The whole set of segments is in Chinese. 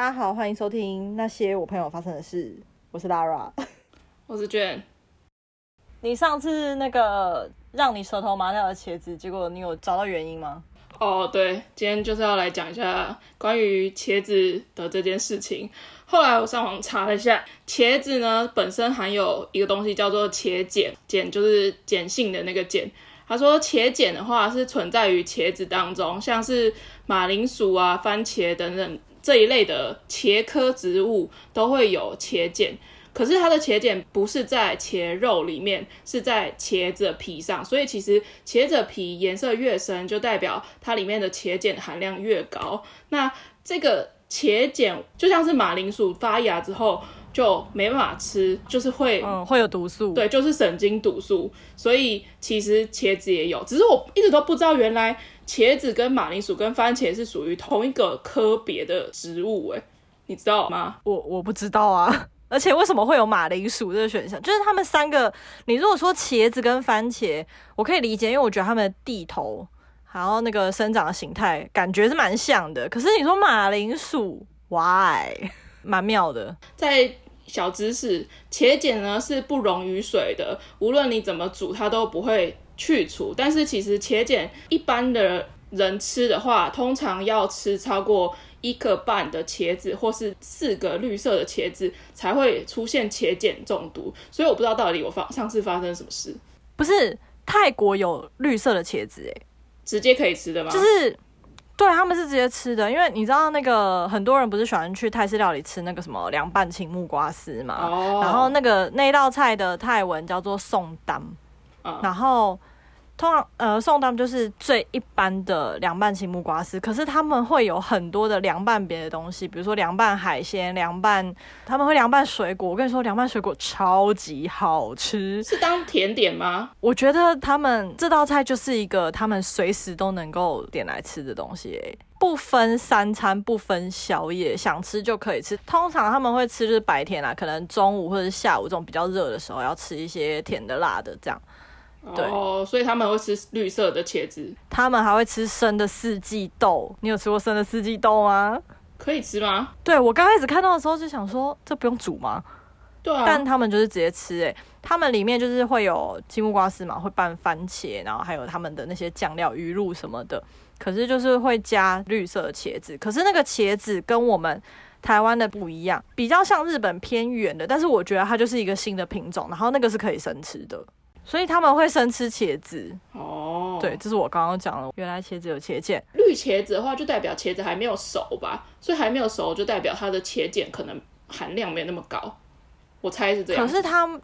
大家好，欢迎收听那些我朋友发生的事。我是 Lara，我是 Jane。你上次那个让你舌头麻掉的茄子，结果你有找到原因吗？哦，对，今天就是要来讲一下关于茄子的这件事情。后来我上网查了一下，茄子呢本身含有一个东西叫做茄碱，碱就是碱性的那个碱。他说茄碱的话是存在于茄子当中，像是马铃薯啊、番茄等等这一类的茄科植物都会有茄碱。可是它的茄碱不是在茄肉里面，是在茄子的皮上，所以其实茄子的皮颜色越深，就代表它里面的茄碱含量越高。那这个茄碱就像是马铃薯发芽之后。就没办法吃，就是会，嗯，会有毒素，对，就是神经毒素。所以其实茄子也有，只是我一直都不知道，原来茄子跟马铃薯跟番茄是属于同一个科别的植物，哎，你知道吗？我我不知道啊，而且为什么会有马铃薯这个选项？就是他们三个，你如果说茄子跟番茄，我可以理解，因为我觉得他们的地头，还有那个生长的形态，感觉是蛮像的。可是你说马铃薯，why？蛮妙的，在小知识，茄碱呢是不溶于水的，无论你怎么煮，它都不会去除。但是其实茄碱一般的人吃的话，通常要吃超过一个半的茄子，或是四个绿色的茄子，才会出现茄碱中毒。所以我不知道到底我发上次发生什么事。不是泰国有绿色的茄子诶，直接可以吃的吗？就是。对，他们是直接吃的，因为你知道那个很多人不是喜欢去泰式料理吃那个什么凉拌青木瓜丝嘛，oh. 然后那个那道菜的泰文叫做宋丹，oh. 然后。通常呃，送他们就是最一般的凉拌青木瓜丝，可是他们会有很多的凉拌别的东西，比如说凉拌海鲜、凉拌他们会凉拌水果。我跟你说，凉拌水果超级好吃，是当甜点吗？我觉得他们这道菜就是一个他们随时都能够点来吃的东西，不分三餐，不分宵夜，想吃就可以吃。通常他们会吃就是白天啦，可能中午或者下午这种比较热的时候要吃一些甜的、辣的这样。对哦，所以他们会吃绿色的茄子，他们还会吃生的四季豆。你有吃过生的四季豆吗？可以吃吗？对，我刚开始看到的时候就想说，这不用煮吗？对啊，但他们就是直接吃，诶，他们里面就是会有青木瓜丝嘛，会拌番茄，然后还有他们的那些酱料、鱼露什么的。可是就是会加绿色的茄子，可是那个茄子跟我们台湾的不一样，比较像日本偏远的，但是我觉得它就是一个新的品种，然后那个是可以生吃的。所以他们会生吃茄子哦，对，这是我刚刚讲的。原来茄子有茄碱，绿茄子的话就代表茄子还没有熟吧，所以还没有熟就代表它的茄碱可能含量没有那么高，我猜是这样。可是它。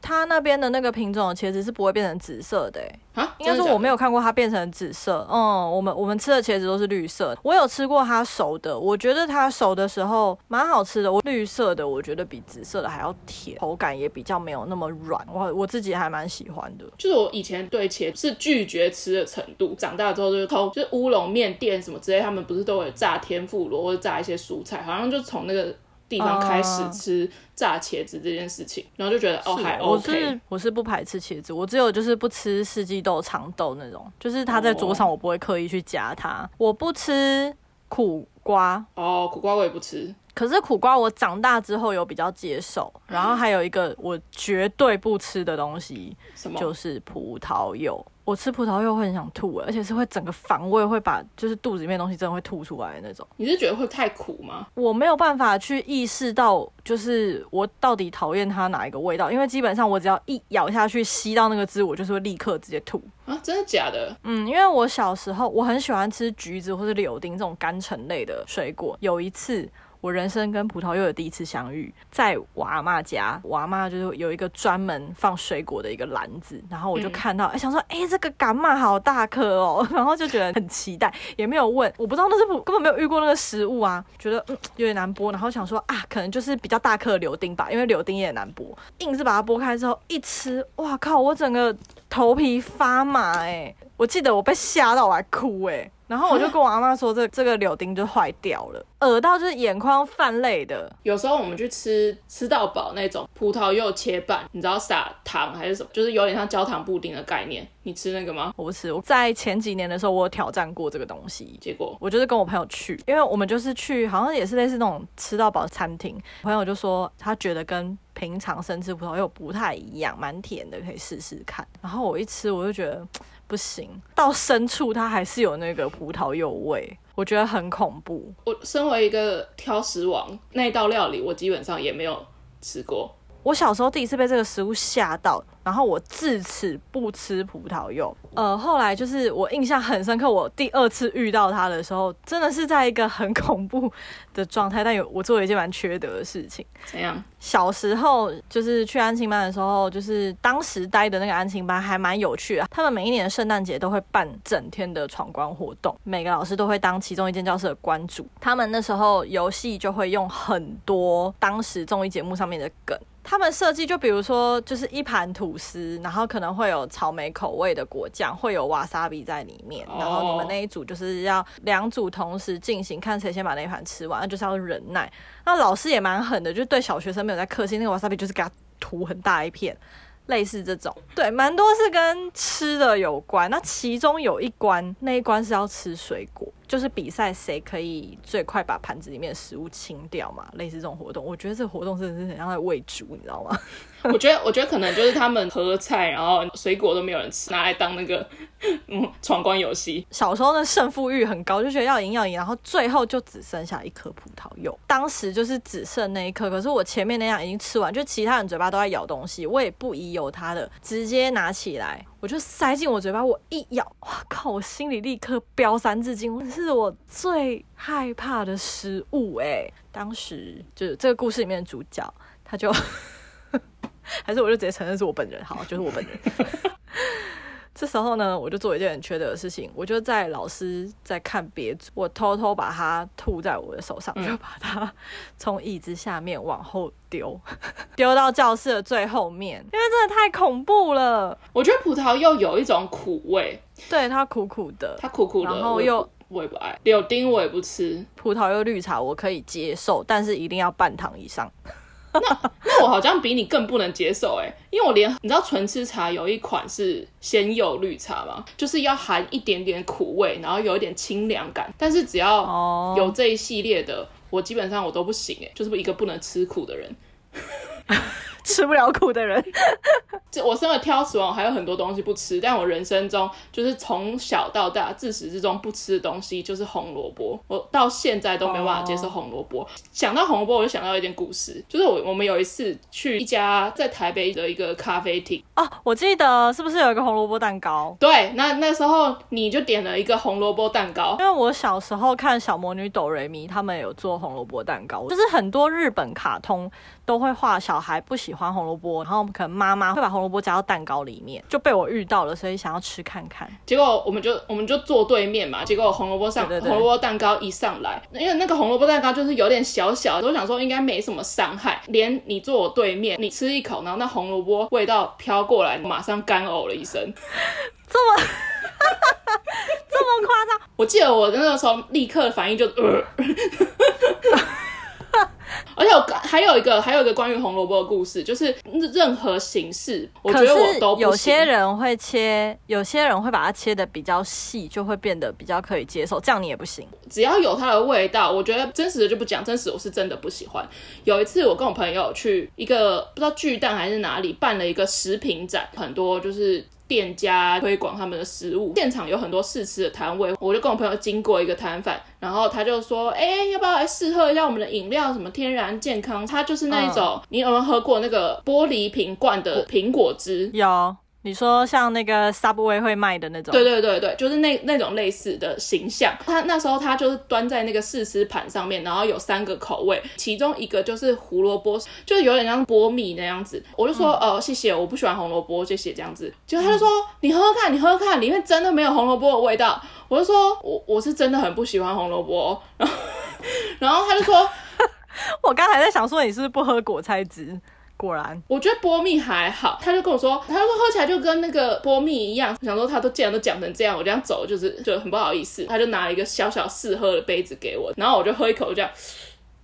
它那边的那个品种的茄子是不会变成紫色的，哎，啊，应该说我没有看过它变成紫色。嗯，我们我们吃的茄子都是绿色。我有吃过它熟的，我觉得它熟的时候蛮好吃的。我绿色的我觉得比紫色的还要甜，口感也比较没有那么软。我我自己还蛮喜欢的。就是我以前对茄子是拒绝吃的程度，长大之后就是偷，就是乌龙面店什么之类，他们不是都会炸天妇罗或者炸一些蔬菜，好像就从那个。地方开始吃炸茄子这件事情，嗯、然后就觉得哦还 OK。我是我是不排斥茄子，我只有就是不吃四季豆、长豆那种，就是它在桌上我不会刻意去夹它。哦、我不吃苦瓜哦，苦瓜我也不吃。可是苦瓜我长大之后有比较接受，然后还有一个我绝对不吃的东西，什么？就是葡萄柚。我吃葡萄柚会很想吐，而且是会整个反胃，会把就是肚子里面的东西真的会吐出来的那种。你是觉得会太苦吗？我没有办法去意识到，就是我到底讨厌它哪一个味道，因为基本上我只要一咬下去吸到那个汁，我就是会立刻直接吐啊！真的假的？嗯，因为我小时候我很喜欢吃橘子或者柳丁这种甘橙类的水果，有一次。我人生跟葡萄柚的第一次相遇，在我阿嬷家，我阿嬷就是有一个专门放水果的一个篮子，然后我就看到，哎、嗯，想说，哎、欸，这个柑仔好大颗哦，然后就觉得很期待，也没有问，我不知道那是根本没有遇过那个食物啊，觉得嗯有点难剥，然后想说啊，可能就是比较大颗的柳丁吧，因为柳丁也难剥，硬是把它剥开之后一吃，哇靠，我整个头皮发麻哎、欸，我记得我被吓到我还哭哎、欸，然后我就跟我阿妈说，这这个柳丁就坏掉了。耳到就是眼眶泛泪的。有时候我们去吃吃到饱那种葡萄柚切半，你知道撒糖还是什么，就是有点像焦糖布丁的概念。你吃那个吗？我不吃。我在前几年的时候，我有挑战过这个东西，结果我就是跟我朋友去，因为我们就是去，好像也是类似那种吃到饱餐厅。朋友就说他觉得跟平常生吃葡萄柚不太一样，蛮甜的，可以试试看。然后我一吃，我就觉得不行，到深处它还是有那个葡萄柚味，我觉得很恐怖。我身为一个挑食王，那道料理我基本上也没有吃过。我小时候第一次被这个食物吓到，然后我自此不吃葡萄柚。呃，后来就是我印象很深刻，我第二次遇到它的时候，真的是在一个很恐怖的状态，但有我做了一件蛮缺德的事情。怎样？小时候就是去安亲班的时候，就是当时待的那个安亲班还蛮有趣的。他们每一年的圣诞节都会办整天的闯关活动，每个老师都会当其中一间教室的关主。他们那时候游戏就会用很多当时综艺节目上面的梗。他们设计就比如说，就是一盘吐司，然后可能会有草莓口味的果酱，会有瓦萨比在里面。然后你们那一组就是要两组同时进行，看谁先把那一盘吃完，那就是要忍耐。那老师也蛮狠的，就对小学生没有在客气，那个瓦萨比就是给他涂很大一片。类似这种，对，蛮多是跟吃的有关。那其中有一关，那一关是要吃水果，就是比赛谁可以最快把盘子里面的食物清掉嘛。类似这种活动，我觉得这个活动真的是很像在喂猪，你知道吗？我觉得，我觉得可能就是他们喝菜，然后水果都没有人吃，拿来当那个 嗯闯关游戏。小时候的胜负欲很高，就觉得要赢要赢，然后最后就只剩下一颗葡萄柚。当时就是只剩那一颗，可是我前面那样已经吃完，就其他人嘴巴都在咬东西，我也不疑有他的，直接拿起来，我就塞进我嘴巴，我一咬，哇靠！我心里立刻飙三字经，是我最害怕的食物哎、当时就是这个故事里面的主角，他就。还是我就直接承认是我本人，好，就是我本人。这时候呢，我就做一件很缺德的事情，我就在老师在看别组，我偷偷把它吐在我的手上，嗯、就把它 从椅子下面往后丢，丢到教室的最后面，因为真的太恐怖了。我觉得葡萄又有一种苦味，对，它苦苦的，它苦苦的，然后又我，也不爱，柳丁我也不吃，葡萄又绿茶我可以接受，但是一定要半糖以上。那那我好像比你更不能接受哎，因为我连你知道纯吃茶有一款是鲜柚绿茶吗？就是要含一点点苦味，然后有一点清凉感，但是只要有这一系列的，我基本上我都不行哎，就是一个不能吃苦的人。吃不了苦的人，这我身为挑食王，还有很多东西不吃。但我人生中就是从小到大自始至终不吃的东西就是红萝卜，我到现在都没办法接受红萝卜。Oh. 想到红萝卜，我就想到一点故事，就是我我们有一次去一家在台北的一个咖啡厅哦，oh, 我记得是不是有一个红萝卜蛋糕？对，那那时候你就点了一个红萝卜蛋糕，因为我小时候看小魔女哆瑞咪，他们有做红萝卜蛋糕，就是很多日本卡通都会画小孩不喜欢。黄红萝卜，然后可能妈妈会把红萝卜加到蛋糕里面，就被我遇到了，所以想要吃看看。结果我们就我们就坐对面嘛，结果红萝卜上红萝卜蛋糕一上来，因为那个红萝卜蛋糕就是有点小小的，我想说应该没什么伤害。连你坐我对面，你吃一口，然后那红萝卜味道飘过来，马上干呕了一声，这么 这么夸张？我记得我那个时候立刻反应就呃。而且我还有一个，还有一个关于红萝卜的故事，就是任何形式，我觉得我都。有些人会切，有些人会把它切的比较细，就会变得比较可以接受。这样你也不行。只要有它的味道，我觉得真实的就不讲，真实我是真的不喜欢。有一次我跟我朋友去一个不知道巨蛋还是哪里办了一个食品展，很多就是。店家推广他们的食物，现场有很多试吃的摊位，我就跟我朋友经过一个摊贩，然后他就说：“哎、欸，要不要来试喝一下我们的饮料？什么天然健康？它就是那一种，嗯、你有没有喝过那个玻璃瓶罐的苹果汁？”有。你说像那个 Subway 会卖的那种，对对对对，就是那那种类似的形象。他那时候他就是端在那个试吃盘上面，然后有三个口味，其中一个就是胡萝卜，就是有点像波蜜那样子。我就说，嗯、呃，谢谢，我不喜欢红萝卜，谢谢这样子。结果他就说，嗯、你喝喝看，你喝喝看，里面真的没有红萝卜的味道。我就说，我我是真的很不喜欢红萝卜。然后 然后他就说，我刚才在想说，你是不是不喝果菜汁？果然，我觉得波蜜还好。他就跟我说，他就说喝起来就跟那个波蜜一样。我想说，他都既然都讲成这样，我这样走就是就很不好意思。他就拿了一个小小试喝的杯子给我，然后我就喝一口，这样，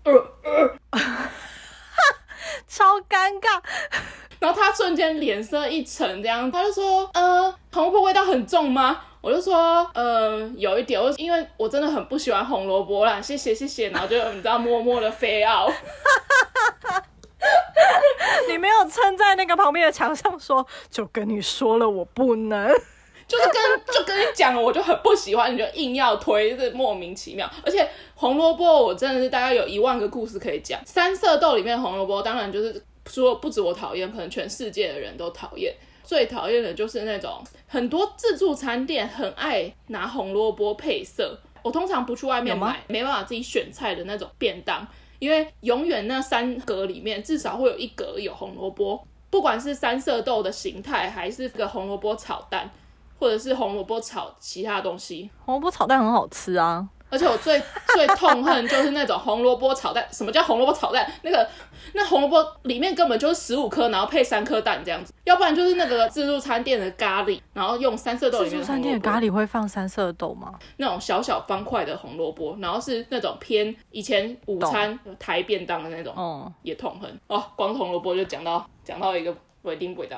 呃呃，超尴尬。然后他瞬间脸色一沉，这样他就说：“呃，红萝卜味道很重吗？”我就说：“呃，有一点，我因为我真的很不喜欢红萝卜啦，谢谢谢谢。”然后就你知道，默默的飞奥。撑在那个旁边的墙上说，就跟你说了，我不能，就是跟就跟你讲了，我就很不喜欢，你就硬要推，这莫名其妙。而且红萝卜，我真的是大概有一万个故事可以讲。三色豆里面红萝卜，当然就是。说不止我讨厌，可能全世界的人都讨厌。最讨厌的就是那种很多自助餐店很爱拿红萝卜配色。我通常不去外面买，没办法自己选菜的那种便当，因为永远那三格里面至少会有一格有红萝卜，不管是三色豆的形态，还是个红萝卜炒蛋，或者是红萝卜炒其他东西。红萝卜炒蛋很好吃啊。而且我最最痛恨就是那种红萝卜炒蛋。什么叫红萝卜炒蛋？那个那红萝卜里面根本就是十五颗，然后配三颗蛋这样子。要不然就是那个自助餐店的咖喱，然后用三色豆里面。自助餐店的咖喱会放三色豆吗？那种小小方块的红萝卜，然后是那种偏以前午餐台便当的那种。哦，也痛恨哦。光红萝卜就讲到讲到一个。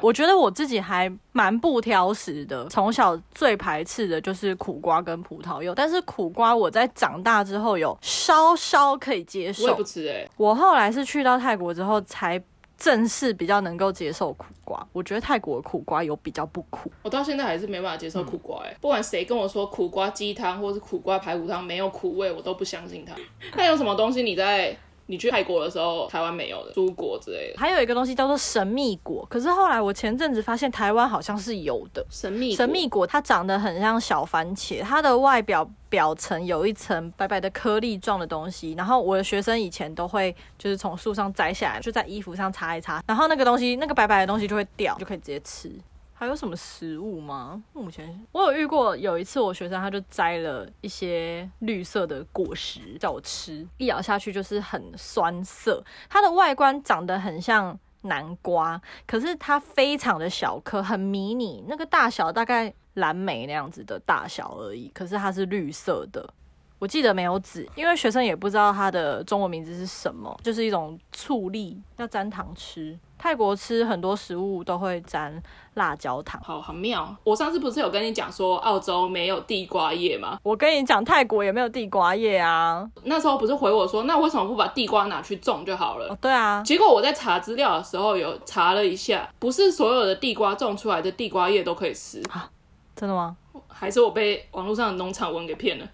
我觉得我自己还蛮不挑食的，从小最排斥的就是苦瓜跟葡萄柚，但是苦瓜我在长大之后有稍稍可以接受。我也不吃哎、欸，我后来是去到泰国之后才正式比较能够接受苦瓜。我觉得泰国的苦瓜有比较不苦，我到现在还是没办法接受苦瓜哎、欸，嗯、不管谁跟我说苦瓜鸡汤或是苦瓜排骨汤没有苦味，我都不相信他。那有什么东西你在？你去泰国的时候，台湾没有的蔬果之类的，还有一个东西叫做神秘果。可是后来我前阵子发现台湾好像是有的神秘神秘果，它长得很像小番茄，它的外表表层有一层白白的颗粒状的东西。然后我的学生以前都会就是从树上摘下来，就在衣服上擦一擦，然后那个东西那个白白的东西就会掉，就可以直接吃。还有什么食物吗？目前我有遇过，有一次我学生他就摘了一些绿色的果实叫我吃，一咬下去就是很酸涩，它的外观长得很像南瓜，可是它非常的小颗，很迷你，那个大小大概蓝莓那样子的大小而已，可是它是绿色的。我记得没有籽，因为学生也不知道它的中文名字是什么，就是一种醋栗，要沾糖吃。泰国吃很多食物都会沾辣椒糖，好好妙。我上次不是有跟你讲说澳洲没有地瓜叶吗？我跟你讲泰国也没有地瓜叶啊。那时候不是回我说，那为什么不把地瓜拿去种就好了？哦，对啊。结果我在查资料的时候有查了一下，不是所有的地瓜种出来的地瓜叶都可以吃啊？真的吗？还是我被网络上的农场文给骗了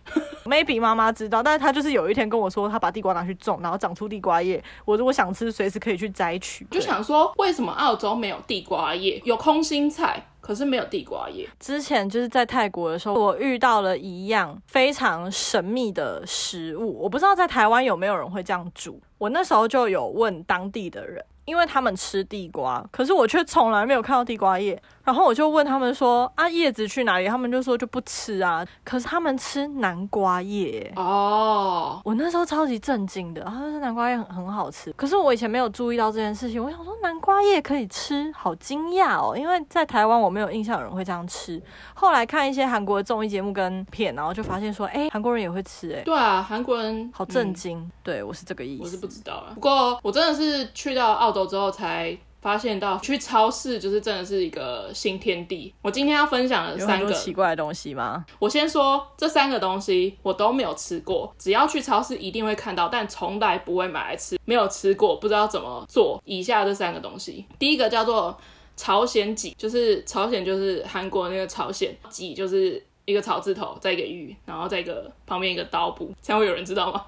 ？Maybe 妈妈知道，但是她就是有一天跟我说，她把地瓜拿去种，然后长出地瓜叶。我如果想吃，随时可以去摘取。就想说，为什么澳洲没有地瓜叶？有空心菜，可是没有地瓜叶。之前就是在泰国的时候，我遇到了一样非常神秘的食物，我不知道在台湾有没有人会这样煮。我那时候就有问当地的人。因为他们吃地瓜，可是我却从来没有看到地瓜叶。然后我就问他们说：“啊，叶子去哪里？”他们就说就不吃啊。可是他们吃南瓜叶哦。我那时候超级震惊的，他说南瓜叶很很好吃。可是我以前没有注意到这件事情。我想说南瓜叶可以吃，好惊讶哦！因为在台湾我没有印象有人会这样吃。后来看一些韩国的综艺节目跟片，然后就发现说：“哎，韩国人也会吃。”哎，对啊，韩国人好震惊。嗯、对，我是这个意思。我是不知道啊。不过我真的是去到澳。洲之后才发现到去超市就是真的是一个新天地。我今天要分享的三个奇怪的东西吗？我先说这三个东西我都没有吃过，只要去超市一定会看到，但从来不会买来吃。没有吃过，不知道怎么做。以下这三个东西，第一个叫做朝鲜蓟，就是朝鲜就是韩国那个朝鲜，蓟就是一个草字头，再一个玉，然后再一个旁边一个刀部，这样会有人知道吗？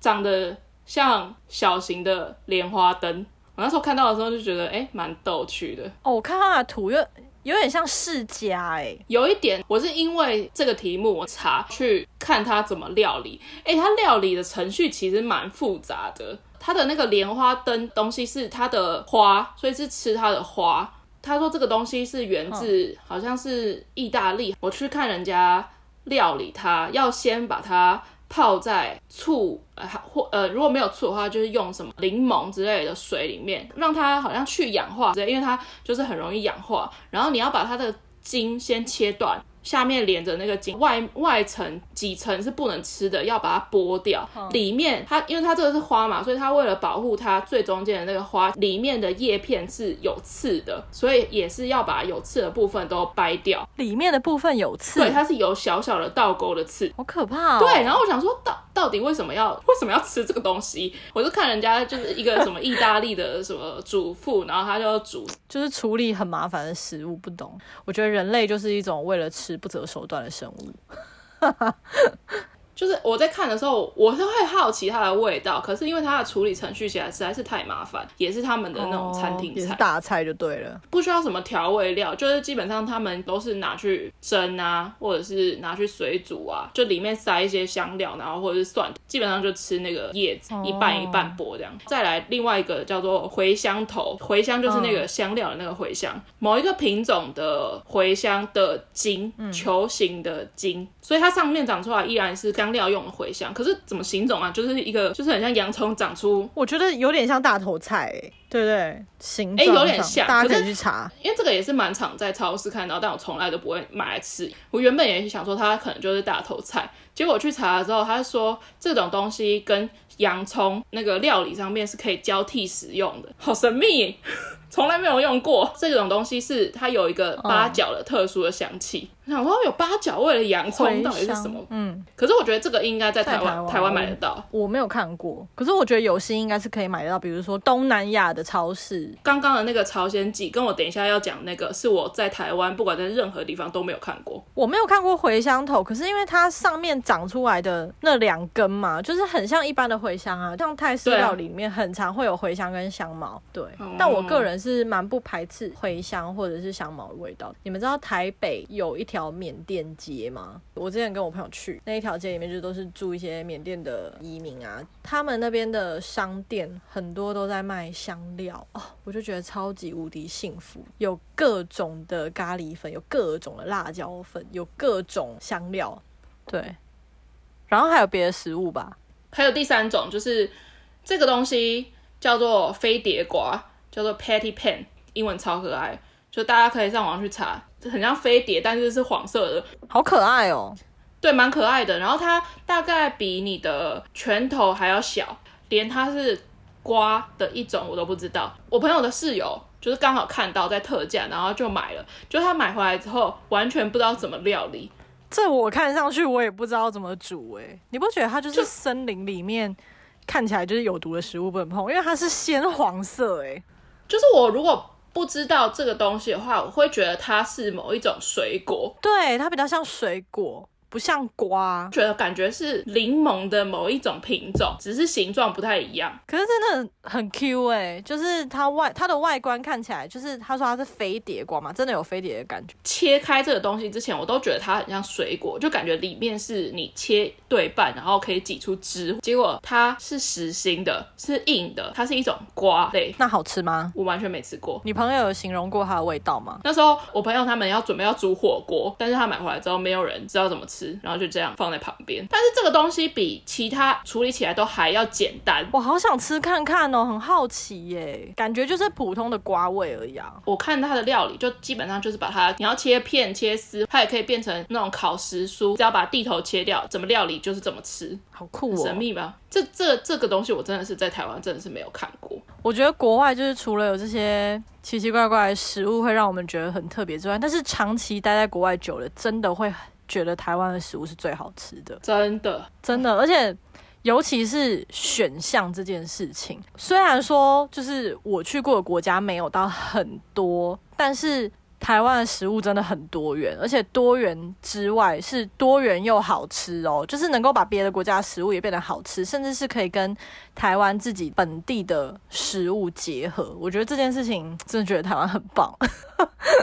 长得像小型的莲花灯。我那时候看到的时候就觉得，哎、欸，蛮逗趣的。哦，我看它的图有有点像释迦，哎，有一点。我是因为这个题目我查去看它怎么料理，哎、欸，它料理的程序其实蛮复杂的。它的那个莲花灯东西是它的花，所以是吃它的花。他说这个东西是源自好像是意大利。我去看人家料理它，要先把它。泡在醋呃或呃如果没有醋的话，就是用什么柠檬之类的水里面，让它好像去氧化之类，因为它就是很容易氧化。然后你要把它的茎先切断。下面连着那个茎，外外层几层是不能吃的，要把它剥掉。嗯、里面它，因为它这个是花嘛，所以它为了保护它最中间的那个花，里面的叶片是有刺的，所以也是要把有刺的部分都掰掉。里面的部分有刺，对，它是有小小的倒钩的刺，好可怕、哦。对，然后我想说，到到底为什么要 为什么要吃这个东西？我就看人家就是一个什么意大利的什么主妇，然后他就煮，就是处理很麻烦的食物，不懂。我觉得人类就是一种为了吃。不择手段的生物。就是我在看的时候，我是会好奇它的味道，可是因为它的处理程序起来实在是太麻烦，也是他们的那种餐厅菜，也是大菜就对了，不需要什么调味料，就是基本上他们都是拿去蒸啊，或者是拿去水煮啊，就里面塞一些香料，然后或者是蒜，基本上就吃那个叶子，一半一半剥这样。再来另外一个叫做茴香头，茴香就是那个香料的那个茴香，某一个品种的茴香的茎，球形的茎，所以它上面长出来依然是香料用的茴香，可是怎么形容啊？就是一个，就是很像洋葱长出，我觉得有点像大头菜，欸，对不对？形状，哎，有点像，大家可以去查。因为这个也是蛮常在超市看到，但我从来都不会买来吃。我原本也是想说它可能就是大头菜，结果我去查了之后，他说这种东西跟洋葱那个料理上面是可以交替使用的，好神秘。从来没有用过这种东西，是它有一个八角的特殊的香气。想说有八角味的洋葱到底是什么？嗯，可是我觉得这个应该在台湾台湾买得到我。我没有看过，可是我觉得有心应该是可以买得到，比如说东南亚的超市。刚刚的那个朝鲜蓟，跟我等一下要讲那个，是我在台湾不管在任何地方都没有看过。我没有看过茴香头，可是因为它上面长出来的那两根嘛，就是很像一般的茴香啊，像泰式料理里面很常会有茴香跟香茅。对，嗯、但我个人是。蛮不排斥茴香或者是香茅的味道。你们知道台北有一条缅甸街吗？我之前跟我朋友去那一条街里面，就都是住一些缅甸的移民啊。他们那边的商店很多都在卖香料哦，我就觉得超级无敌幸福。有各种的咖喱粉，有各种的辣椒粉，有各种香料。对，然后还有别的食物吧？还有第三种，就是这个东西叫做飞碟瓜。叫做 Patty Pan，英文超可爱，就大家可以上网去查，很像飞碟，但是是黄色的，好可爱哦。对，蛮可爱的。然后它大概比你的拳头还要小，连它是瓜的一种我都不知道。我朋友的室友就是刚好看到在特价，然后就买了。就他买回来之后，完全不知道怎么料理。这我看上去我也不知道怎么煮诶，你不觉得它就是森林里面看起来就是有毒的食物不能碰，因为它是鲜黄色诶。就是我如果不知道这个东西的话，我会觉得它是某一种水果，对，它比较像水果。不像瓜，觉得感觉是柠檬的某一种品种，只是形状不太一样。可是真的很 Q 哎、欸，就是它外它的外观看起来，就是他说它是飞碟瓜嘛，真的有飞碟的感觉。切开这个东西之前，我都觉得它很像水果，就感觉里面是你切对半，然后可以挤出汁。结果它是实心的，是硬的，它是一种瓜类。那好吃吗？我完全没吃过。你朋友有形容过它的味道吗？那时候我朋友他们要准备要煮火锅，但是他买回来之后，没有人知道怎么吃。然后就这样放在旁边，但是这个东西比其他处理起来都还要简单。我好想吃看看哦，很好奇耶，感觉就是普通的瓜味而已啊。我看它的料理就基本上就是把它，你要切片切丝，它也可以变成那种烤食蔬，只要把地头切掉，怎么料理就是怎么吃，好酷哦，神秘吧？这这这个东西我真的是在台湾真的是没有看过。我觉得国外就是除了有这些奇奇怪怪的食物会让我们觉得很特别之外，但是长期待在国外久了，真的会。觉得台湾的食物是最好吃的，真的，真的，而且尤其是选项这件事情，虽然说就是我去过的国家没有到很多，但是。台湾的食物真的很多元，而且多元之外是多元又好吃哦，就是能够把别的国家的食物也变得好吃，甚至是可以跟台湾自己本地的食物结合。我觉得这件事情真的觉得台湾很棒。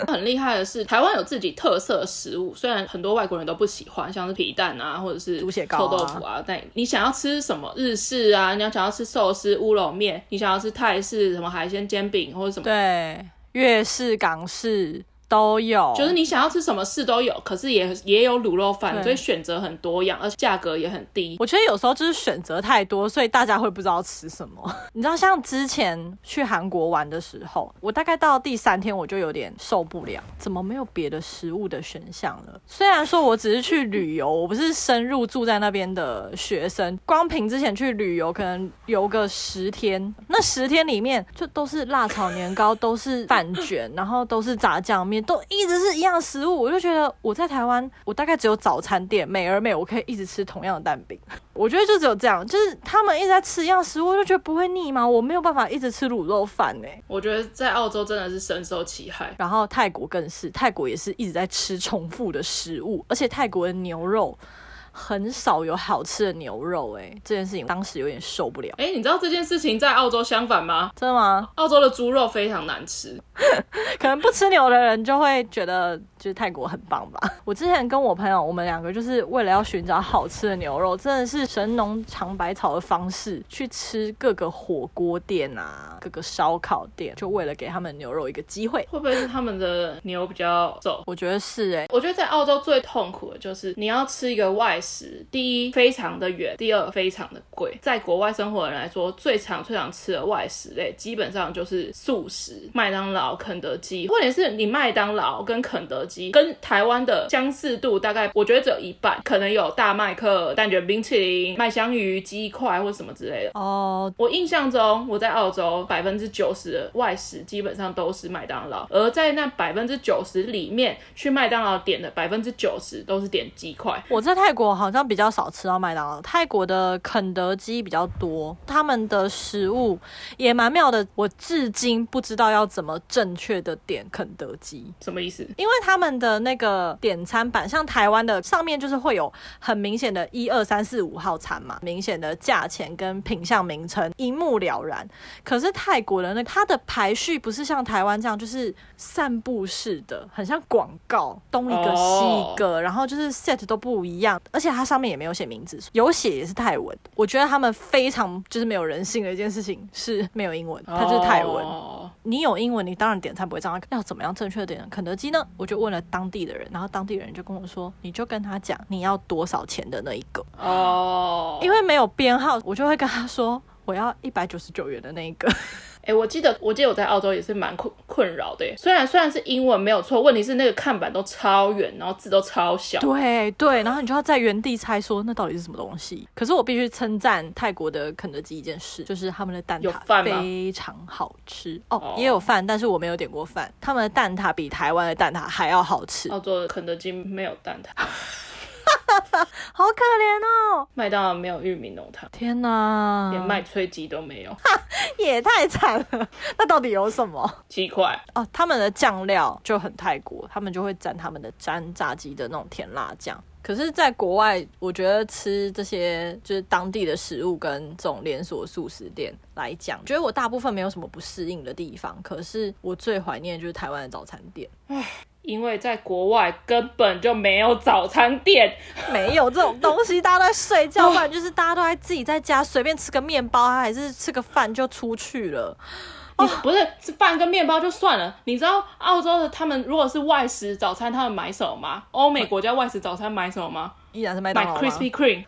很厉害的是，台湾有自己特色的食物，虽然很多外国人都不喜欢，像是皮蛋啊，或者是猪血糕、臭豆腐啊，但你想要吃什么日式啊，你要想要吃寿司、乌龙面，你想要吃泰式什么海鲜煎饼或者什么，对，粤式、港式。都有，就是你想要吃什么事都有，可是也也有卤肉饭，所以选择很多样，而且价格也很低。我觉得有时候就是选择太多，所以大家会不知道吃什么。你知道，像之前去韩国玩的时候，我大概到第三天我就有点受不了，怎么没有别的食物的选项了？虽然说我只是去旅游，我不是深入住在那边的学生，光凭之前去旅游，可能游个十天，那十天里面就都是辣炒年糕，都是饭卷，然后都是炸酱面，都一直是一样食物，我就觉得我在台湾，我大概只有早餐店美而美，我可以一直吃同样的蛋饼。我觉得就只有这样，就是他们一直在吃一样食物，我就觉得不会腻吗？我没有办法一直吃卤肉饭呢、欸。我觉得在澳洲真的是深受其害，然后泰国更是，泰国也是一直在吃重复的食物，而且泰国的牛肉。很少有好吃的牛肉，哎，这件事情当时有点受不了。哎，你知道这件事情在澳洲相反吗？真的吗？澳洲的猪肉非常难吃，可能不吃牛的人就会觉得就是泰国很棒吧。我之前跟我朋友，我们两个就是为了要寻找好吃的牛肉，真的是神农尝百草的方式去吃各个火锅店啊，各个烧烤店，就为了给他们牛肉一个机会。会不会是他们的牛比较瘦？我觉得是哎，我觉得在澳洲最痛苦的就是你要吃一个外。食第一非常的远，第二非常的贵。在国外生活的人来说，最常最常吃的外食类，基本上就是素食，麦当劳、肯德基。或者是你麦当劳跟肯德基跟台湾的相似度，大概我觉得只有一半，可能有大麦克、蛋卷冰淇淋、麦香鱼、鸡块或什么之类的。哦，我印象中我在澳洲百分之九十的外食基本上都是麦当劳，而在那百分之九十里面，去麦当劳点的百分之九十都是点鸡块。我在泰国。我好像比较少吃到麦当劳，泰国的肯德基比较多，他们的食物也蛮妙的。我至今不知道要怎么正确的点肯德基，什么意思？因为他们的那个点餐板，像台湾的上面就是会有很明显的一二三四五号餐嘛，明显的价钱跟品项名称一目了然。可是泰国的那它的排序不是像台湾这样，就是散步式的，很像广告，东一个西一个，然后就是 set 都不一样。而且它上面也没有写名字，有写也是泰文。我觉得他们非常就是没有人性的一件事情是没有英文，它就是泰文。Oh. 你有英文，你当然点餐不会这样。要怎么样正确的点肯德基呢？我就问了当地的人，然后当地人就跟我说，你就跟他讲你要多少钱的那一个哦，oh. 因为没有编号，我就会跟他说我要一百九十九元的那一个。哎、欸，我记得，我记得我在澳洲也是蛮困困扰的耶。虽然虽然是英文没有错，问题是那个看板都超远，然后字都超小。对对，然后你就要在原地猜说那到底是什么东西。可是我必须称赞泰国的肯德基一件事，就是他们的蛋挞非常好吃哦。Oh, 也有饭，但是我没有点过饭。他们的蛋挞比台湾的蛋挞还要好吃。澳洲的肯德基没有蛋挞。好可怜哦！麦当劳没有玉米浓汤，天哪，连麦脆鸡都没有，也太惨了。那到底有什么？鸡块哦，他们的酱料就很泰国，他们就会沾他们的沾炸鸡的那种甜辣酱。可是，在国外，我觉得吃这些就是当地的食物跟这种连锁素食店来讲，觉得我大部分没有什么不适应的地方。可是我最怀念的就是台湾的早餐店。因为在国外根本就没有早餐店，没有这种东西，大家都在睡觉，不然就是大家都在自己在家随便吃个面包，还是吃个饭就出去了。哦，不是吃饭跟面包就算了，你知道澳洲的他们如果是外食早餐，他们买什么吗？欧美国家外食早餐买什么吗？依然是麦当劳。买 Krispy Kreme，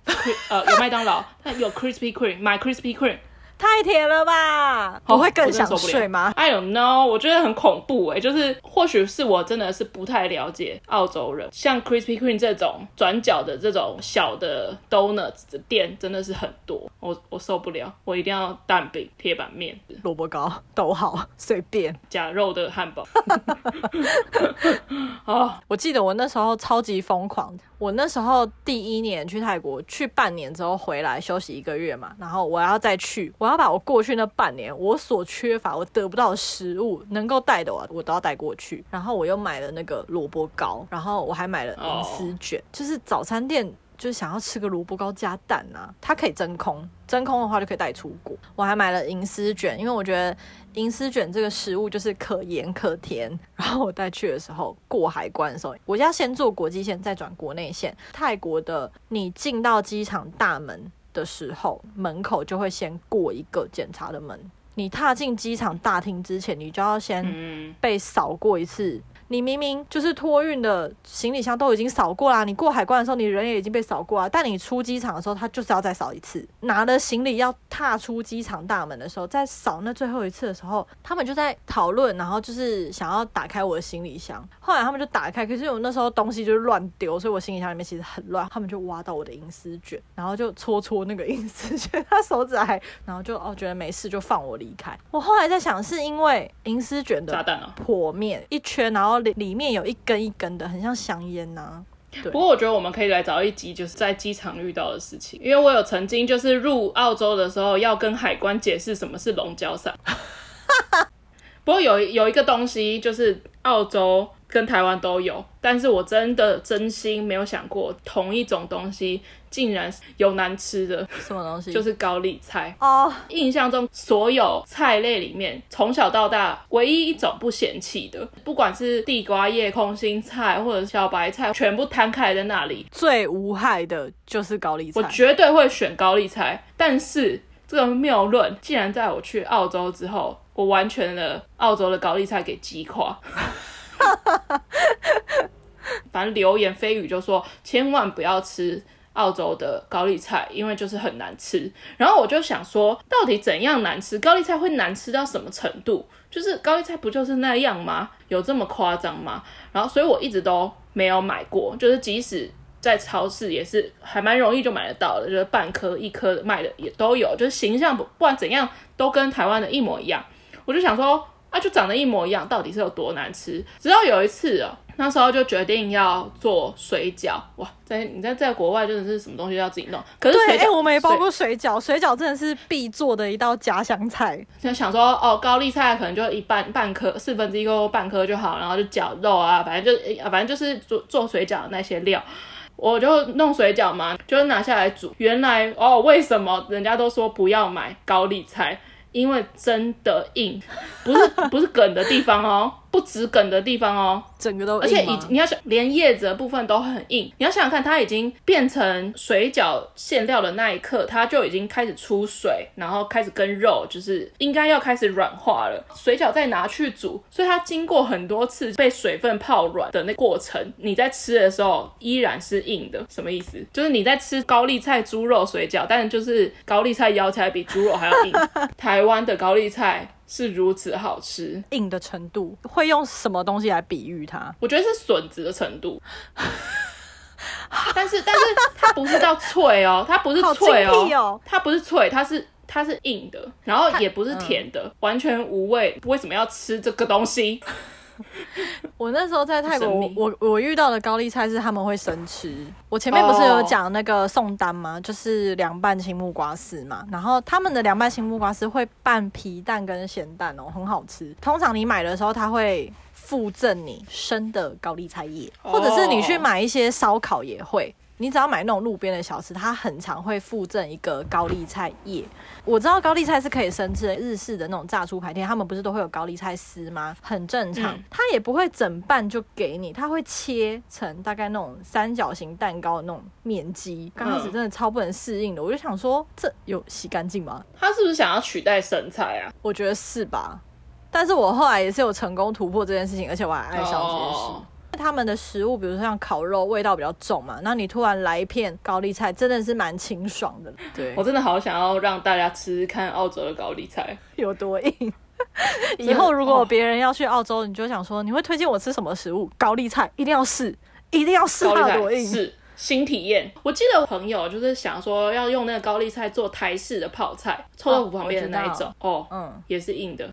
呃，有麦当劳，但有 Krispy Kreme，买 Krispy Kreme。太甜了吧！我会更想睡吗？I don't know，我觉得很恐怖哎、欸，就是或许是我真的是不太了解澳洲人，像 Krispy Kreme 这种转角的这种小的 donuts 的店真的是很多，我我受不了，我一定要蛋饼、铁板面、萝卜糕都好，随便夹肉的汉堡。啊，我记得我那时候超级疯狂。我那时候第一年去泰国，去半年之后回来休息一个月嘛，然后我要再去，我要把我过去那半年我所缺乏、我得不到的食物能够带的，我我都要带过去。然后我又买了那个萝卜糕，然后我还买了银丝卷，oh. 就是早餐店。就是想要吃个萝卜糕加蛋啊，它可以真空，真空的话就可以带出国。我还买了银丝卷，因为我觉得银丝卷这个食物就是可盐可甜。然后我带去的时候过海关的时候，我要先坐国际线再转国内线。泰国的你进到机场大门的时候，门口就会先过一个检查的门。你踏进机场大厅之前，你就要先被扫过一次。你明明就是托运的行李箱都已经扫过啦，你过海关的时候，你人也已经被扫过啊，但你出机场的时候，他就是要再扫一次。拿了行李要踏出机场大门的时候，在扫那最后一次的时候，他们就在讨论，然后就是想要打开我的行李箱。后来他们就打开，可是我那时候东西就是乱丢，所以我行李箱里面其实很乱。他们就挖到我的银丝卷，然后就搓搓那个银丝卷，他手指还，然后就哦觉得没事，就放我离开。我后来在想，是因为银丝卷的剖面一圈，然后里里面有一根一根的，很像香烟呐、啊。对。不过我觉得我们可以来找一集，就是在机场遇到的事情，因为我有曾经就是入澳洲的时候要跟海关解释什么是龙角散。不过有有一个东西就是澳洲。跟台湾都有，但是我真的真心没有想过，同一种东西竟然有难吃的。什么东西？就是高丽菜哦。Oh. 印象中所有菜类里面，从小到大唯一一种不嫌弃的，不管是地瓜叶、空心菜或者小白菜，全部摊开在那里，最无害的就是高丽菜。我绝对会选高丽菜，但是这个谬论竟然在我去澳洲之后，我完全的澳洲的高丽菜给击垮。反正流言蜚语就说千万不要吃澳洲的高丽菜，因为就是很难吃。然后我就想说，到底怎样难吃？高丽菜会难吃到什么程度？就是高丽菜不就是那样吗？有这么夸张吗？然后所以我一直都没有买过，就是即使在超市也是还蛮容易就买得到的，就是半颗一颗的卖的也都有，就是形象不不管怎样都跟台湾的一模一样。我就想说。啊，就长得一模一样，到底是有多难吃？直到有一次哦，那时候就决定要做水饺。哇，在你在在国外真的是什么东西都要自己弄？可是水饺，我没包过水饺，水饺真的是必做的一道家乡菜。就想说哦，高丽菜可能就一半半颗，四分之一个半颗就好，然后就绞肉啊，反正就反正就是做做水饺的那些料，我就弄水饺嘛，就拿下来煮。原来哦，为什么人家都说不要买高丽菜？因为真的硬，不是不是梗的地方哦。不止梗的地方哦，整个都硬，而且你要想，连叶子的部分都很硬。你要想想看，它已经变成水饺馅料的那一刻，它就已经开始出水，然后开始跟肉就是应该要开始软化了。水饺再拿去煮，所以它经过很多次被水分泡软的那过程，你在吃的时候依然是硬的。什么意思？就是你在吃高丽菜猪肉水饺，但是就是高丽菜咬起来比猪肉还要硬。台湾的高丽菜。是如此好吃，硬的程度会用什么东西来比喻它？我觉得是笋子的程度，但是但是它不是到脆哦，它不是脆哦，哦它不是脆，它是它是硬的，然后也不是甜的，嗯、完全无味。为什么要吃这个东西？我那时候在泰国，我我遇到的高丽菜是他们会生吃。我前面不是有讲那个宋丹吗？就是凉拌青木瓜丝嘛。然后他们的凉拌青木瓜丝会拌皮蛋跟咸蛋哦，很好吃。通常你买的时候，他会附赠你生的高丽菜叶，或者是你去买一些烧烤也会。你只要买那种路边的小吃，它很常会附赠一个高丽菜叶。我知道高丽菜是可以生吃的，日式的那种炸猪排店，他们不是都会有高丽菜丝吗？很正常，它也不会整半就给你，它会切成大概那种三角形蛋糕的那种面积。刚开始真的超不能适应的，我就想说，这有洗干净吗？他是不是想要取代生菜啊？我觉得是吧，但是我后来也是有成功突破这件事情，而且我还爱上这件事。Oh. 他们的食物，比如说像烤肉，味道比较重嘛，那你突然来一片高丽菜，真的是蛮清爽的。对，我真的好想要让大家吃吃看澳洲的高丽菜 有多硬。以后如果别人要去澳洲，你就想说，你会推荐我吃什么食物？高丽菜一定要试，一定要试它有多硬。是新体验。我记得我朋友就是想说要用那个高丽菜做台式的泡菜，臭豆腐旁边的那一种。哦，嗯，也是硬的。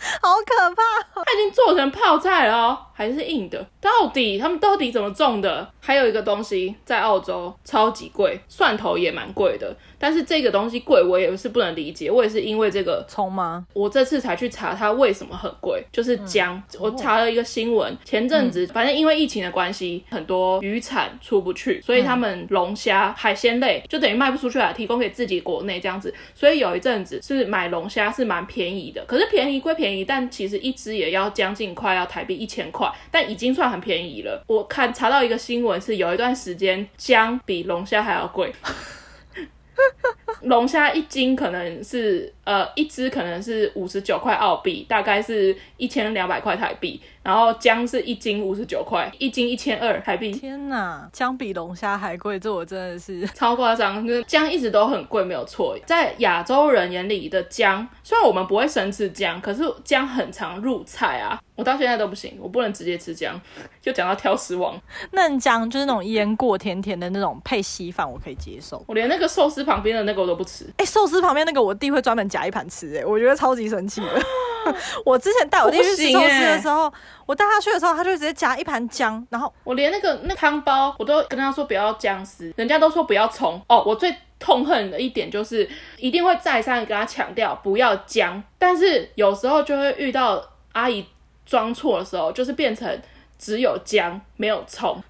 好可怕！它已经做成泡菜了哦，还是硬的。到底他们到底怎么种的？还有一个东西在澳洲超级贵，蒜头也蛮贵的。但是这个东西贵，我也是不能理解。我也是因为这个葱吗？我这次才去查它为什么很贵，就是姜。嗯、我查了一个新闻，前阵子、嗯、反正因为疫情的关系，很多渔产出不去，所以他们龙虾、海鲜类就等于卖不出去了，提供给自己国内这样子。所以有一阵子是买龙虾是蛮便宜的，可是便宜归便宜，但其实一只也要将近快要台币一千块，但已经算很便宜了。我看查到一个新闻是有一段时间姜比龙虾还要贵。龙虾一斤可能是呃一只可能是五十九块澳币，大概是一千两百块台币。然后姜是一斤五十九块，一斤一千二台币。天哪，姜比龙虾还贵，这我真的是 超夸张。就是姜一直都很贵，没有错。在亚洲人眼里的姜，虽然我们不会生吃姜，可是姜很常入菜啊。我到现在都不行，我不能直接吃姜。就讲到挑食王，嫩姜就是那种腌过甜甜的那种配稀饭，我可以接受。我连那个寿司旁边的那个我都不吃。哎、欸，寿司旁边那个我弟会专门夹一盘吃，哎，我觉得超级神奇的。我之前带我弟去吃寿司的时候，我，我带他去的时候，他就直接夹一盘姜，然后我连那个那汤包我都跟他说不要姜丝，人家都说不要葱。哦，我最痛恨的一点就是一定会再三跟他强调不要姜，但是有时候就会遇到阿姨装错的时候，就是变成只有姜没有葱。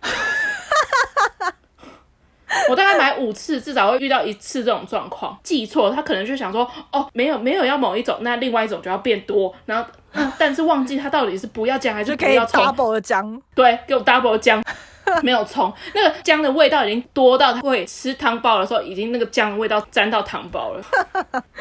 我大概买五次，至少会遇到一次这种状况，记错，他可能就想说，哦，没有没有要某一种，那另外一种就要变多，然后，嗯、但是忘记他到底是不要姜还是不要葱。double 的姜，对，给我 double 姜，没有葱，那个姜的味道已经多到他会吃汤包的时候，已经那个姜的味道沾到汤包了，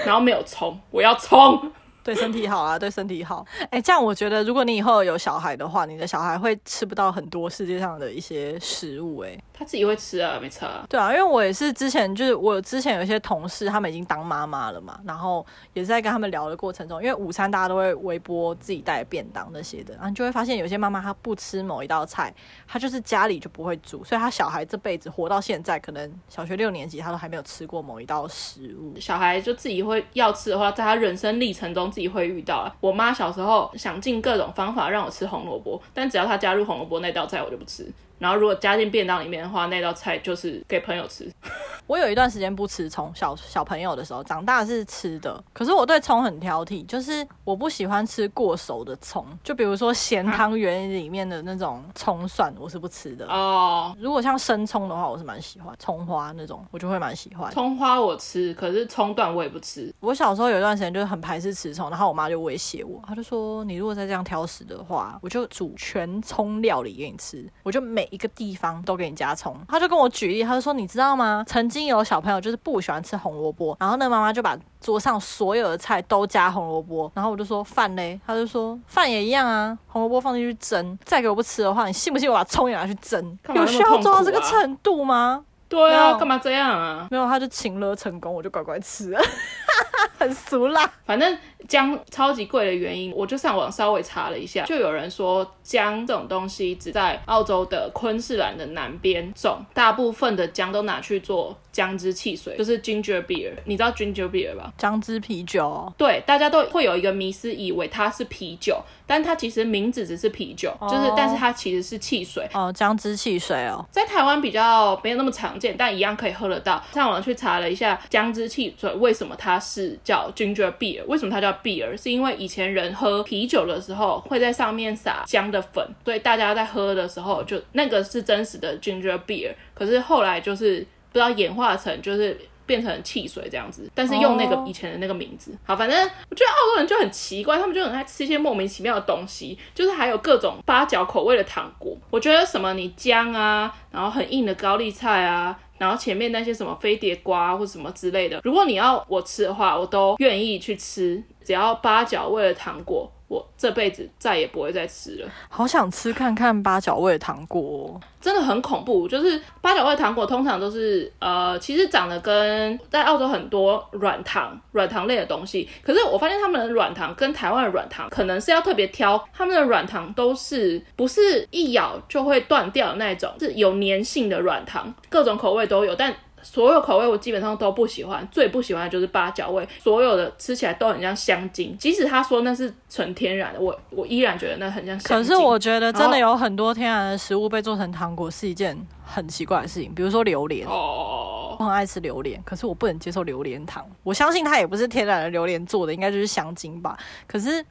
然后没有葱，我要葱。对身体好啊，对身体好。哎、欸，这样我觉得，如果你以后有小孩的话，你的小孩会吃不到很多世界上的一些食物、欸。哎，他自己会吃啊，没错、啊。对啊，因为我也是之前就是我之前有一些同事，他们已经当妈妈了嘛，然后也是在跟他们聊的过程中，因为午餐大家都会微波自己带便当那些的，然后就会发现有些妈妈她不吃某一道菜，她就是家里就不会煮，所以她小孩这辈子活到现在，可能小学六年级她都还没有吃过某一道食物。小孩就自己会要吃的话，在他人生历程中自己会遇到啊。我妈小时候想尽各种方法让我吃红萝卜，但只要她加入红萝卜那道菜，我就不吃。然后如果加进便当里面的话，那道菜就是给朋友吃。我有一段时间不吃葱，小小朋友的时候，长大是吃的。可是我对葱很挑剔，就是我不喜欢吃过熟的葱。就比如说咸汤圆里面的那种葱蒜，我是不吃的。哦，如果像生葱的话，我是蛮喜欢葱花那种，我就会蛮喜欢。葱花我吃，可是葱段我也不吃。我小时候有一段时间就是很排斥吃葱，然后我妈就威胁我，她就说：“你如果再这样挑食的话，我就煮全葱料理给你吃。”我就每一个地方都给你加葱，他就跟我举例，他就说，你知道吗？曾经有小朋友就是不喜欢吃红萝卜，然后那妈妈就把桌上所有的菜都加红萝卜，然后我就说饭嘞，他就说饭也一样啊，红萝卜放进去蒸，再给我不吃的话，你信不信我把葱也拿去蒸？啊、有需要做到这个程度吗？对啊，干嘛这样啊？没有，他就请了成功，我就乖乖吃了，很俗啦。反正姜超级贵的原因，我就上网稍微查了一下，就有人说姜这种东西只在澳洲的昆士兰的南边种，大部分的姜都拿去做姜汁汽水，就是 ginger beer。你知道 ginger beer 吧？姜汁啤酒。对，大家都会有一个迷思，以为它是啤酒，但它其实名字只是啤酒，就是，oh. 但是它其实是汽水。哦，姜汁汽水哦，在台湾比较没有那么常见，但一样可以喝得到。上网去查了一下姜汁汽水为什么它是叫 ginger beer，为什么它叫 beer，是因为以前人喝啤酒的时候会在上面撒姜的粉，所以大家在喝的时候就那个是真实的 ginger beer。可是后来就是不知道演化成就是。变成汽水这样子，但是用那个以前的那个名字。Oh. 好，反正我觉得澳洲人就很奇怪，他们就很爱吃一些莫名其妙的东西，就是还有各种八角口味的糖果。我觉得什么你姜啊，然后很硬的高丽菜啊，然后前面那些什么飞碟瓜或什么之类的，如果你要我吃的话，我都愿意去吃，只要八角味的糖果。我这辈子再也不会再吃了。好想吃看看八角味的糖果哦，真的很恐怖。就是八角味糖果通常都是呃，其实长得跟在澳洲很多软糖、软糖类的东西。可是我发现他们的软糖跟台湾的软糖可能是要特别挑，他们的软糖都是不是一咬就会断掉的那种，是有粘性的软糖，各种口味都有，但。所有口味我基本上都不喜欢，最不喜欢的就是八角味。所有的吃起来都很像香精，即使他说那是纯天然的，我我依然觉得那很像香精。可是我觉得真的有很多天然的食物被做成糖果是一件很奇怪的事情，比如说榴莲。哦，我很爱吃榴莲，可是我不能接受榴莲糖。我相信它也不是天然的榴莲做的，应该就是香精吧。可是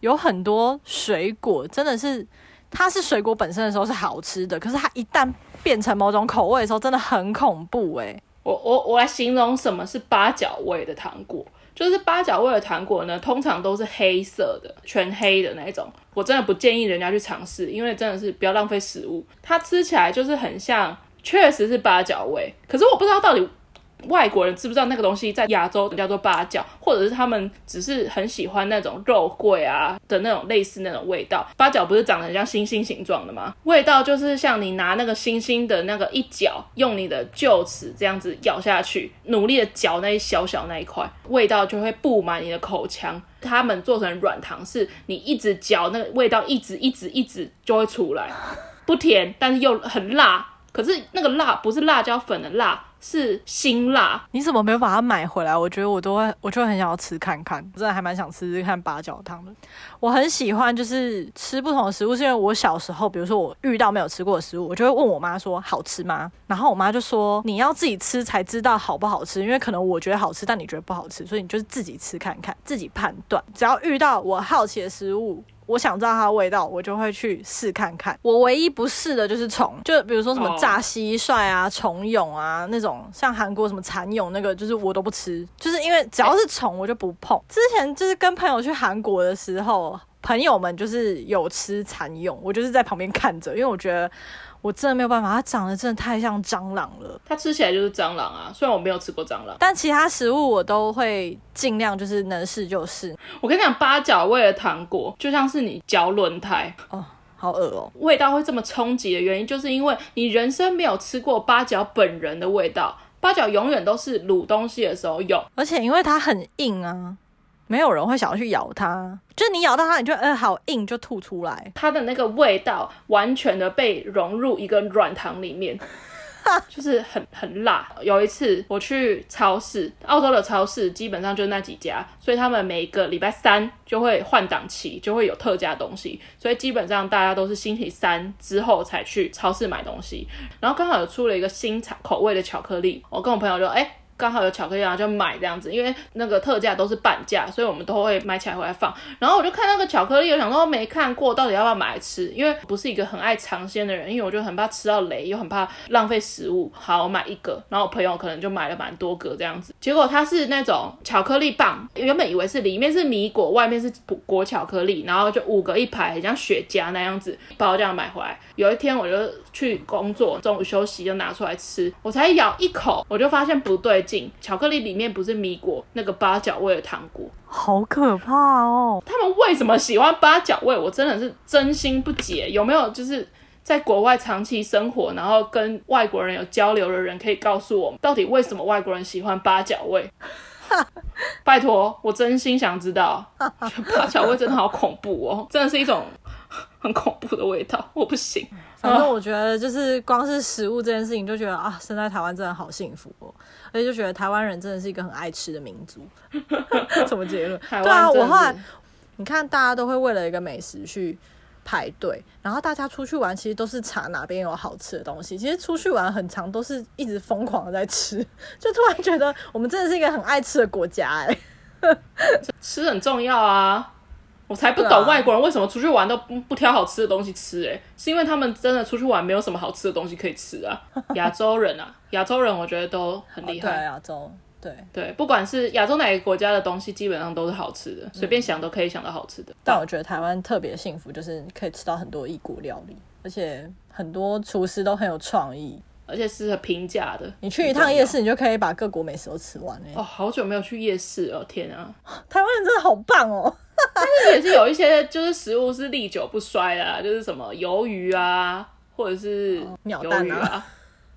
有很多水果真的是，它是水果本身的时候是好吃的，可是它一旦变成某种口味的时候，真的很恐怖哎、我我我来形容什么是八角味的糖果，就是八角味的糖果呢，通常都是黑色的，全黑的那种。我真的不建议人家去尝试，因为真的是不要浪费食物。它吃起来就是很像，确实是八角味，可是我不知道到底外国人知不知道那个东西在亚洲叫做八角，或者是他们只是很喜欢那种肉桂啊的那种类似那种味道。八角不是长得很像星星形状的吗？味道就是像你拿那个星星的那个一角，用你的臼齿这样子咬下去，努力的嚼那一小小那一块，味道就会布满你的口腔。他们做成软糖，是你一直嚼那个味道，一直一直一直就会出来，不甜，但是又很辣。可是那个辣不是辣椒粉的辣。是辛辣，你怎么没有把它买回来？我觉得我都会，我就很想要吃看看，我真的还蛮想吃吃看八角汤的。我很喜欢就是吃不同的食物，是因为我小时候，比如说我遇到没有吃过的食物，我就会问我妈说好吃吗？然后我妈就说你要自己吃才知道好不好吃，因为可能我觉得好吃，但你觉得不好吃，所以你就是自己吃看看，自己判断。只要遇到我好奇的食物。我想知道它的味道，我就会去试看看。我唯一不试的就是虫，就比如说什么炸蟋蟀啊、虫蛹啊那种，像韩国什么蚕蛹那个，就是我都不吃，就是因为只要是虫我就不碰。之前就是跟朋友去韩国的时候，朋友们就是有吃蚕蛹，我就是在旁边看着，因为我觉得。我真的没有办法，它长得真的太像蟑螂了。它吃起来就是蟑螂啊，虽然我没有吃过蟑螂，但其他食物我都会尽量就是能试就试。我跟你讲，八角味的糖果就像是你嚼轮胎哦，好恶哦。味道会这么冲击的原因，就是因为你人生没有吃过八角本人的味道。八角永远都是卤东西的时候有，而且因为它很硬啊。没有人会想要去咬它，就是你咬到它，你就呃、欸、好硬，就吐出来。它的那个味道完全的被融入一个软糖里面，就是很很辣。有一次我去超市，澳洲的超市基本上就那几家，所以他们每个礼拜三就会换档期，就会有特价东西，所以基本上大家都是星期三之后才去超市买东西。然后刚好有出了一个新口味的巧克力，我跟我朋友就哎。欸刚好有巧克力，然后就买这样子，因为那个特价都是半价，所以我们都会买起来回来放。然后我就看那个巧克力，我想说没看过，到底要不要买来吃？因为不是一个很爱尝鲜的人，因为我就很怕吃到雷，又很怕浪费食物。好，我买一个，然后我朋友可能就买了蛮多个这样子。结果它是那种巧克力棒，原本以为是里面是米果，外面是果巧克力，然后就五个一排，很像雪茄那样子，包这样买回来。有一天我就去工作，中午休息就拿出来吃，我才咬一口，我就发现不对劲。巧克力里面不是米果，那个八角味的糖果，好可怕哦！他们为什么喜欢八角味？我真的是真心不解。有没有就是在国外长期生活，然后跟外国人有交流的人，可以告诉我们，到底为什么外国人喜欢八角味？拜托，我真心想知道。八角味真的好恐怖哦，真的是一种很恐怖的味道，我不行。反正我觉得，就是光是食物这件事情，就觉得啊，生在台湾真的好幸福哦。而且就觉得台湾人真的是一个很爱吃的民族。什么结论？对啊，我后来你看，大家都会为了一个美食去排队，然后大家出去玩，其实都是查哪边有好吃的东西。其实出去玩很长都是一直疯狂的在吃，就突然觉得我们真的是一个很爱吃的国家哎。吃很重要啊。我才不懂外国人为什么出去玩都不不挑好吃的东西吃，欸，诶，是因为他们真的出去玩没有什么好吃的东西可以吃啊。亚洲人啊，亚洲人我觉得都很厉害。对，亚洲，对对，不管是亚洲哪个国家的东西，基本上都是好吃的，随便想都可以想到好吃的。但我觉得台湾特别幸福，就是可以吃到很多异国料理，而且很多厨师都很有创意，而且是很平价的。你去一趟夜市，你就可以把各国美食都吃完，欸。哦，好久没有去夜市哦，天啊，台湾人真的好棒哦。但是也是有一些，就是食物是历久不衰的，就是什么鱿鱼啊，或者是鱿鱼啊，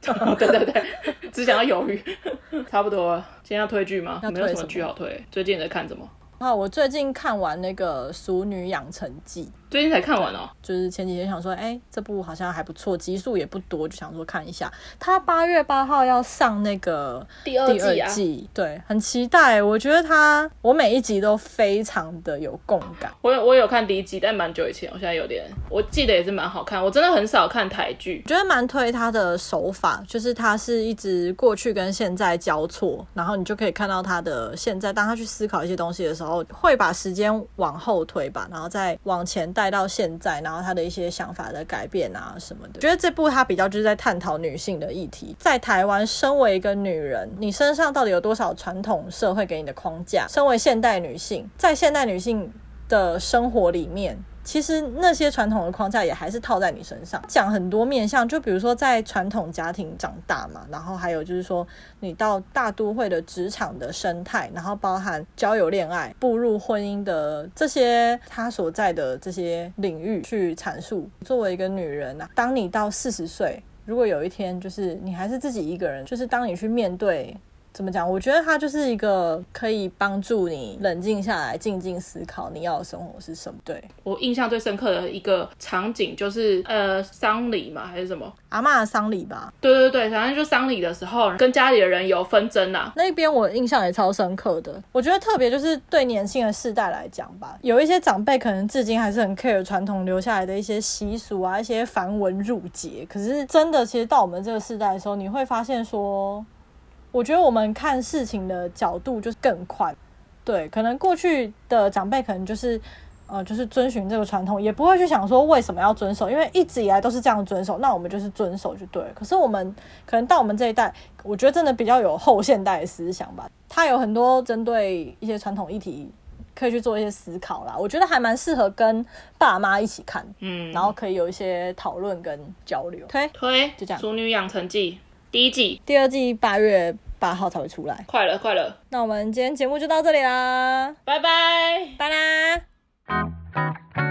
啊 对对对，只想要鱿鱼，差不多了。今天要推剧吗？没有什么剧好推。最近你在看什么？啊，我最近看完那个《熟女养成记》。最近才看完哦，就是前几天想说，哎、欸，这部好像还不错，集数也不多，就想说看一下。他八月八号要上那个第二季，第二季，对，很期待。我觉得他，我每一集都非常的有共感。我有我有看第一集，但蛮久以前，我现在有点，我记得也是蛮好看。我真的很少看台剧，觉得蛮推他的手法，就是他是一直过去跟现在交错，然后你就可以看到他的现在。当他去思考一些东西的时候，会把时间往后推吧，然后再往前。带到现在，然后他的一些想法的改变啊什么的，觉得这部他比较就是在探讨女性的议题。在台湾，身为一个女人，你身上到底有多少传统社会给你的框架？身为现代女性，在现代女性的生活里面。其实那些传统的框架也还是套在你身上，讲很多面向，就比如说在传统家庭长大嘛，然后还有就是说你到大都会的职场的生态，然后包含交友、恋爱、步入婚姻的这些他所在的这些领域去阐述。作为一个女人啊，当你到四十岁，如果有一天就是你还是自己一个人，就是当你去面对。怎么讲？我觉得它就是一个可以帮助你冷静下来、静静思考你要的生活是什么。对，我印象最深刻的一个场景就是呃丧礼嘛，还是什么阿嬷的丧礼吧？对对对，反正就丧礼的时候跟家里的人有纷争啊。那边我印象也超深刻的。我觉得特别就是对年轻的世代来讲吧，有一些长辈可能至今还是很 care 传统留下来的一些习俗啊，一些繁文缛节。可是真的，其实到我们这个世代的时候，你会发现说。我觉得我们看事情的角度就是更宽，对，可能过去的长辈可能就是，呃，就是遵循这个传统，也不会去想说为什么要遵守，因为一直以来都是这样遵守，那我们就是遵守就对了。可是我们可能到我们这一代，我觉得真的比较有后现代的思想吧，它有很多针对一些传统议题可以去做一些思考啦，我觉得还蛮适合跟爸妈一起看，嗯，然后可以有一些讨论跟交流。推推，就这样，《熟女养成记》第一季，第二季八月。八号才会出来。快了快了。那我们今天节目就到这里啦。拜拜。拜啦。